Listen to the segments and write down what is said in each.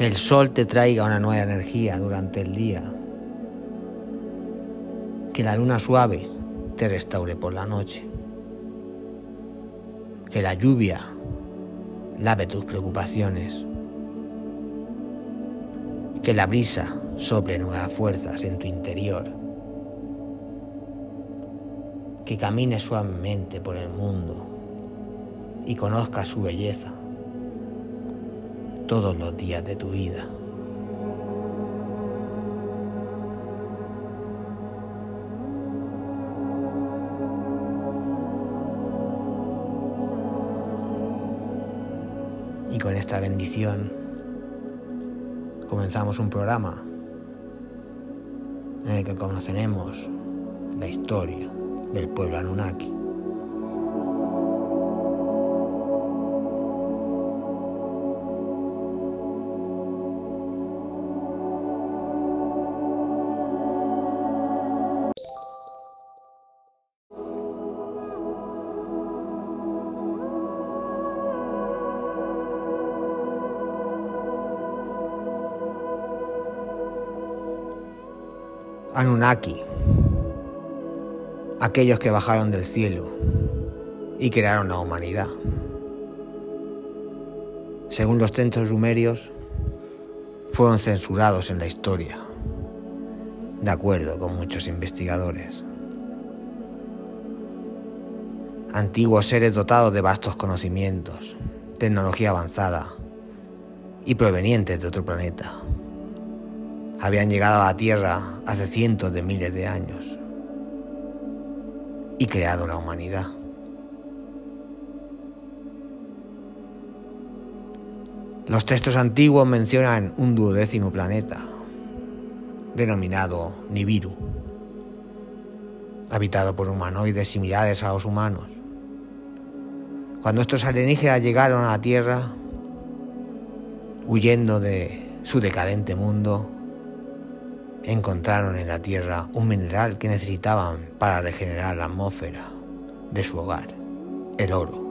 Que el sol te traiga una nueva energía durante el día. Que la luna suave te restaure por la noche. Que la lluvia lave tus preocupaciones. Que la brisa sople nuevas fuerzas en tu interior. Que camines suavemente por el mundo y conozcas su belleza todos los días de tu vida. Y con esta bendición comenzamos un programa en el que conoceremos la historia del pueblo Anunnaki. Anunnaki, aquellos que bajaron del cielo y crearon la humanidad. Según los centros sumerios, fueron censurados en la historia, de acuerdo con muchos investigadores. Antiguos seres dotados de vastos conocimientos, tecnología avanzada y provenientes de otro planeta habían llegado a la Tierra hace cientos de miles de años y creado la humanidad. Los textos antiguos mencionan un duodécimo planeta, denominado Nibiru, habitado por humanoides similares a los humanos. Cuando estos alienígenas llegaron a la Tierra, huyendo de su decadente mundo, encontraron en la Tierra un mineral que necesitaban para regenerar la atmósfera de su hogar, el oro.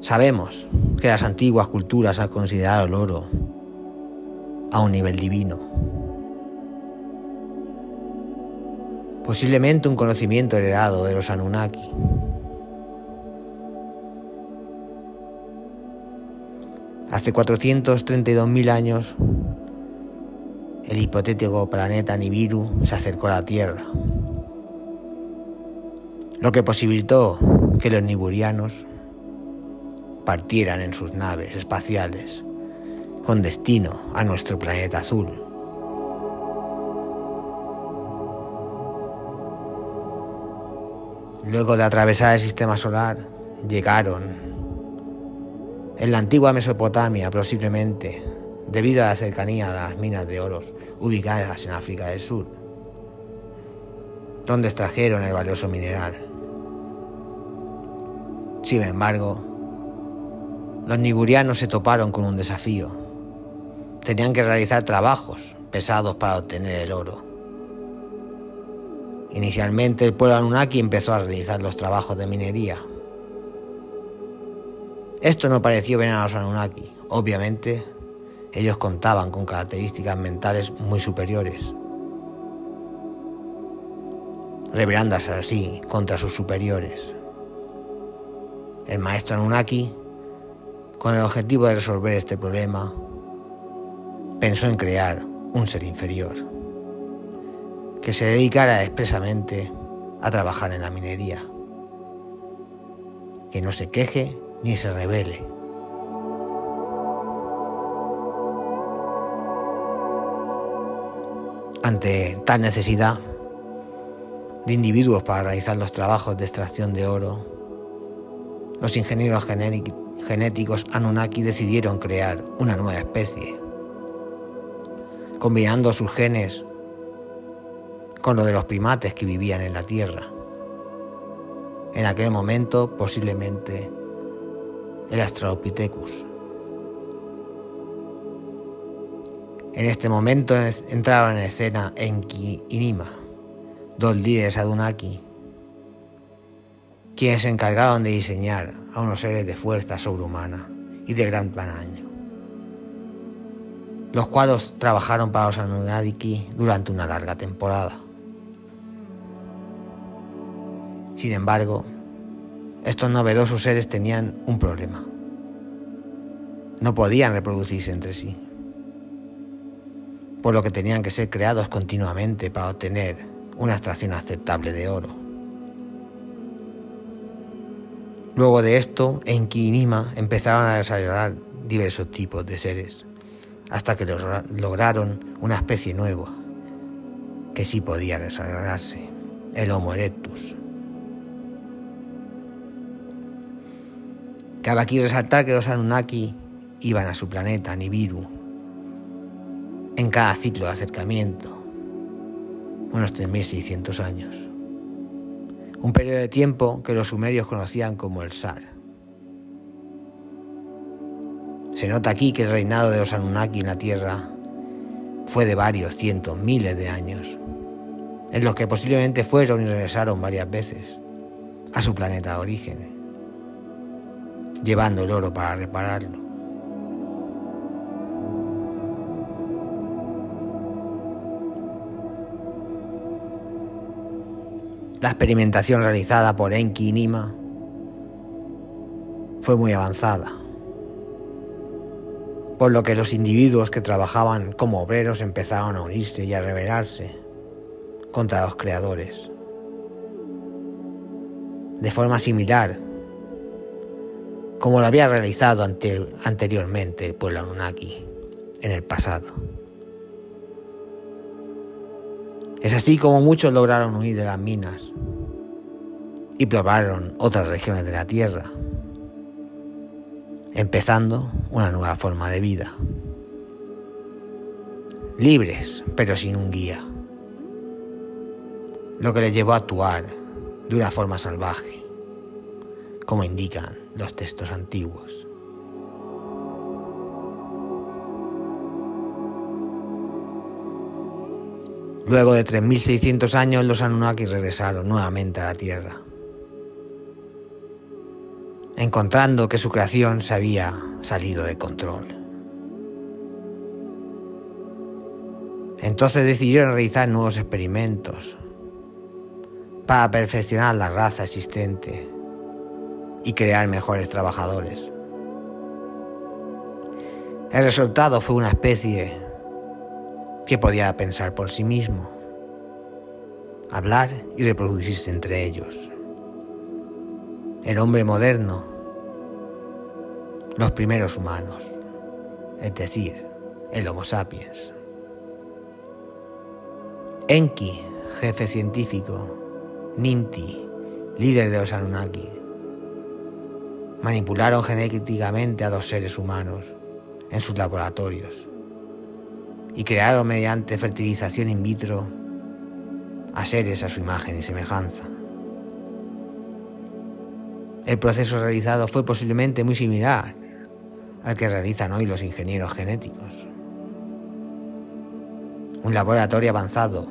Sabemos que las antiguas culturas han considerado el oro a un nivel divino. Posiblemente un conocimiento heredado de los Anunnaki. Hace 432.000 años, el hipotético planeta Nibiru se acercó a la Tierra, lo que posibilitó que los niburianos partieran en sus naves espaciales con destino a nuestro planeta azul. Luego de atravesar el sistema solar, llegaron en la antigua Mesopotamia, posiblemente, debido a la cercanía de las minas de oro ubicadas en África del Sur, donde extrajeron el valioso mineral. Sin embargo, los niburianos se toparon con un desafío. Tenían que realizar trabajos pesados para obtener el oro. Inicialmente el pueblo Anunnaki empezó a realizar los trabajos de minería, esto no pareció bien a los Anunnaki. Obviamente, ellos contaban con características mentales muy superiores, rebelándose así contra sus superiores. El maestro Anunnaki, con el objetivo de resolver este problema, pensó en crear un ser inferior, que se dedicara expresamente a trabajar en la minería, que no se queje ni se revele. Ante tal necesidad de individuos para realizar los trabajos de extracción de oro, los ingenieros genéticos Anunnaki decidieron crear una nueva especie, combinando sus genes con lo de los primates que vivían en la Tierra. En aquel momento posiblemente el Australopithecus. En este momento entraron en escena Enki y Nima, dos líderes Adunaki, quienes se encargaron de diseñar a unos seres de fuerza sobrehumana y de gran tamaño, los cuales trabajaron para los durante una larga temporada. Sin embargo, estos novedosos seres tenían un problema. No podían reproducirse entre sí, por lo que tenían que ser creados continuamente para obtener una extracción aceptable de oro. Luego de esto, Enki y Nima empezaron a desarrollar diversos tipos de seres, hasta que lograron una especie nueva que sí podía desarrollarse, el Homo erectus. Cabe aquí resaltar que los Anunnaki iban a su planeta, Nibiru, en cada ciclo de acercamiento, unos 3.600 años. Un periodo de tiempo que los sumerios conocían como el Sar. Se nota aquí que el reinado de los Anunnaki en la Tierra fue de varios cientos, miles de años, en los que posiblemente fueron y regresaron varias veces a su planeta de origen, llevando el oro para repararlo. La experimentación realizada por Enki y Nima fue muy avanzada, por lo que los individuos que trabajaban como obreros empezaron a unirse y a rebelarse contra los creadores. De forma similar, como lo había realizado anteriormente el pueblo Anunnaki en el pasado. Es así como muchos lograron huir de las minas y probaron otras regiones de la Tierra, empezando una nueva forma de vida. Libres, pero sin un guía, lo que les llevó a actuar de una forma salvaje, como indican los textos antiguos. Luego de 3.600 años, los Anunnaki regresaron nuevamente a la Tierra, encontrando que su creación se había salido de control. Entonces decidieron realizar nuevos experimentos para perfeccionar la raza existente y crear mejores trabajadores. El resultado fue una especie que podía pensar por sí mismo, hablar y reproducirse entre ellos. El hombre moderno, los primeros humanos, es decir, el Homo sapiens. Enki, jefe científico, Ninti, líder de los Anunnaki, manipularon genéticamente a los seres humanos en sus laboratorios y crearon mediante fertilización in vitro a seres a su imagen y semejanza. El proceso realizado fue posiblemente muy similar al que realizan hoy los ingenieros genéticos. Un laboratorio avanzado,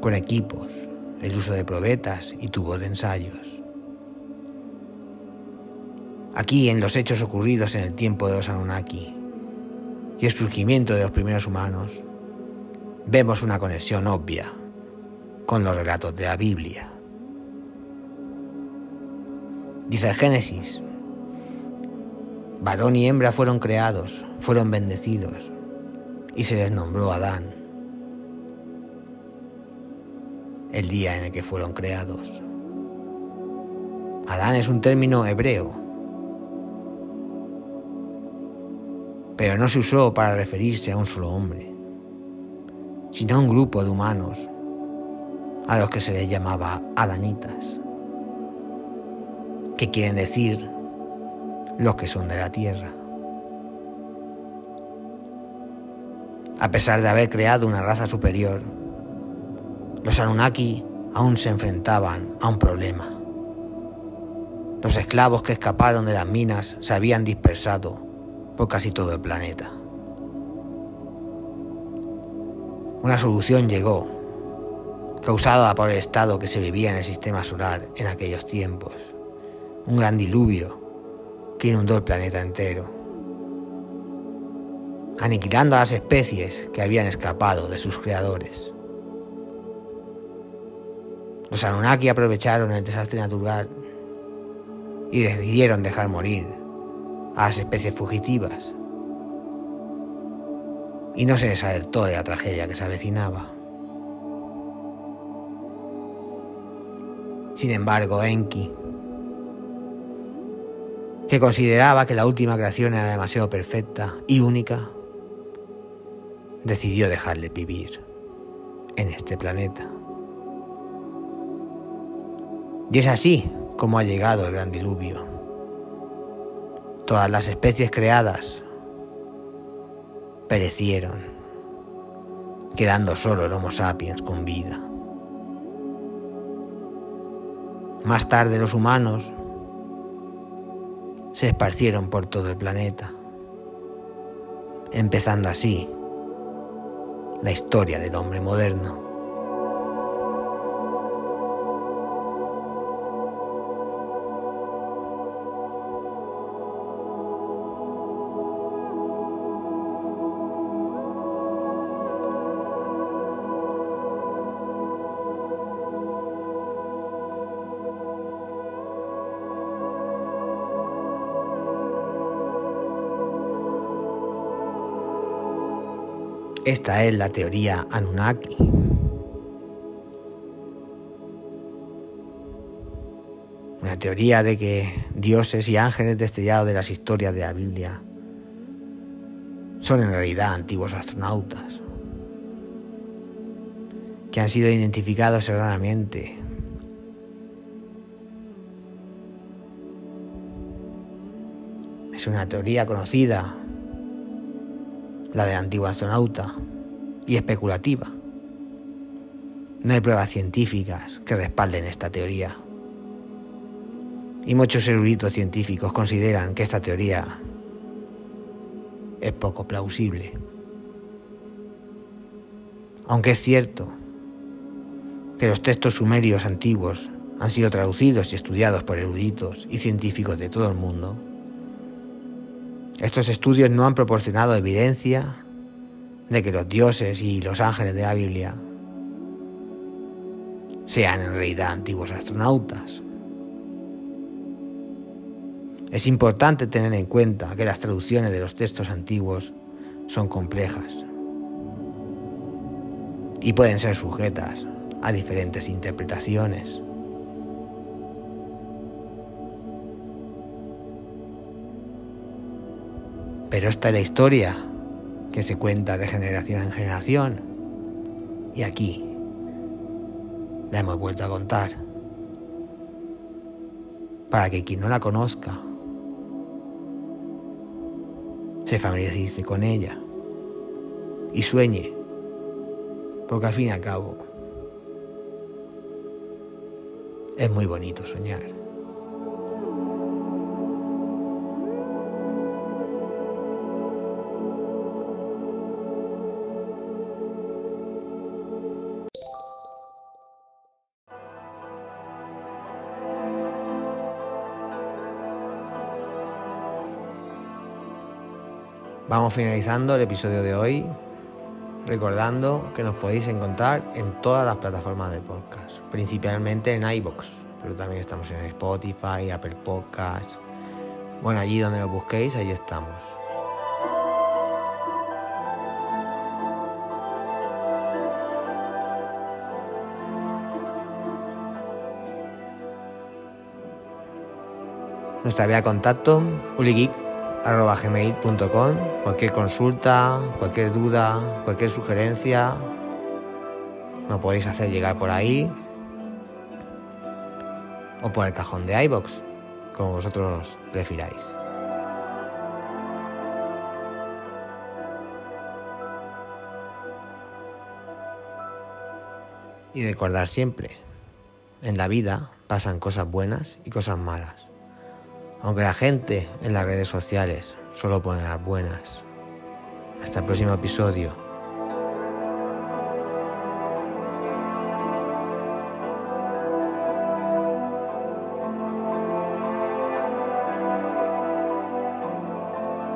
con equipos, el uso de probetas y tubos de ensayos. Aquí, en los hechos ocurridos en el tiempo de los Anunnaki, y el surgimiento de los primeros humanos, vemos una conexión obvia con los relatos de la Biblia. Dice el Génesis, varón y hembra fueron creados, fueron bendecidos, y se les nombró Adán el día en el que fueron creados. Adán es un término hebreo pero no se usó para referirse a un solo hombre, sino a un grupo de humanos a los que se les llamaba adanitas, que quieren decir los que son de la tierra. A pesar de haber creado una raza superior, los Anunnaki aún se enfrentaban a un problema. Los esclavos que escaparon de las minas se habían dispersado por casi todo el planeta. Una solución llegó causada por el estado que se vivía en el sistema solar en aquellos tiempos. Un gran diluvio que inundó el planeta entero, aniquilando a las especies que habían escapado de sus creadores. Los Anunnaki aprovecharon el desastre natural y decidieron dejar morir a las especies fugitivas. Y no se les alertó de la tragedia que se avecinaba. Sin embargo, Enki, que consideraba que la última creación era demasiado perfecta y única, decidió dejarle vivir en este planeta. Y es así como ha llegado el gran diluvio. Todas las especies creadas perecieron, quedando solo el Homo sapiens con vida. Más tarde los humanos se esparcieron por todo el planeta, empezando así la historia del hombre moderno. Esta es la teoría Anunnaki. Una teoría de que dioses y ángeles destellados de las historias de la Biblia son en realidad antiguos astronautas que han sido identificados erróneamente Es una teoría conocida la del antiguo astronauta, y especulativa. No hay pruebas científicas que respalden esta teoría. Y muchos eruditos científicos consideran que esta teoría es poco plausible. Aunque es cierto que los textos sumerios antiguos han sido traducidos y estudiados por eruditos y científicos de todo el mundo, estos estudios no han proporcionado evidencia de que los dioses y los ángeles de la Biblia sean en realidad antiguos astronautas. Es importante tener en cuenta que las traducciones de los textos antiguos son complejas y pueden ser sujetas a diferentes interpretaciones. Pero esta es la historia que se cuenta de generación en generación. Y aquí la hemos vuelto a contar. Para que quien no la conozca se familiarice con ella y sueñe. Porque al fin y al cabo es muy bonito soñar. Vamos finalizando el episodio de hoy, recordando que nos podéis encontrar en todas las plataformas de podcast, principalmente en iBox, pero también estamos en Spotify, Apple Podcasts. Bueno, allí donde lo busquéis, ahí estamos. Nuestra vía de contacto, uligeek gmail.com. Cualquier consulta, cualquier duda, cualquier sugerencia, lo podéis hacer llegar por ahí o por el cajón de iBox, como vosotros prefiráis. Y recordar siempre, en la vida pasan cosas buenas y cosas malas. Aunque la gente en las redes sociales solo pone las buenas. Hasta el próximo episodio.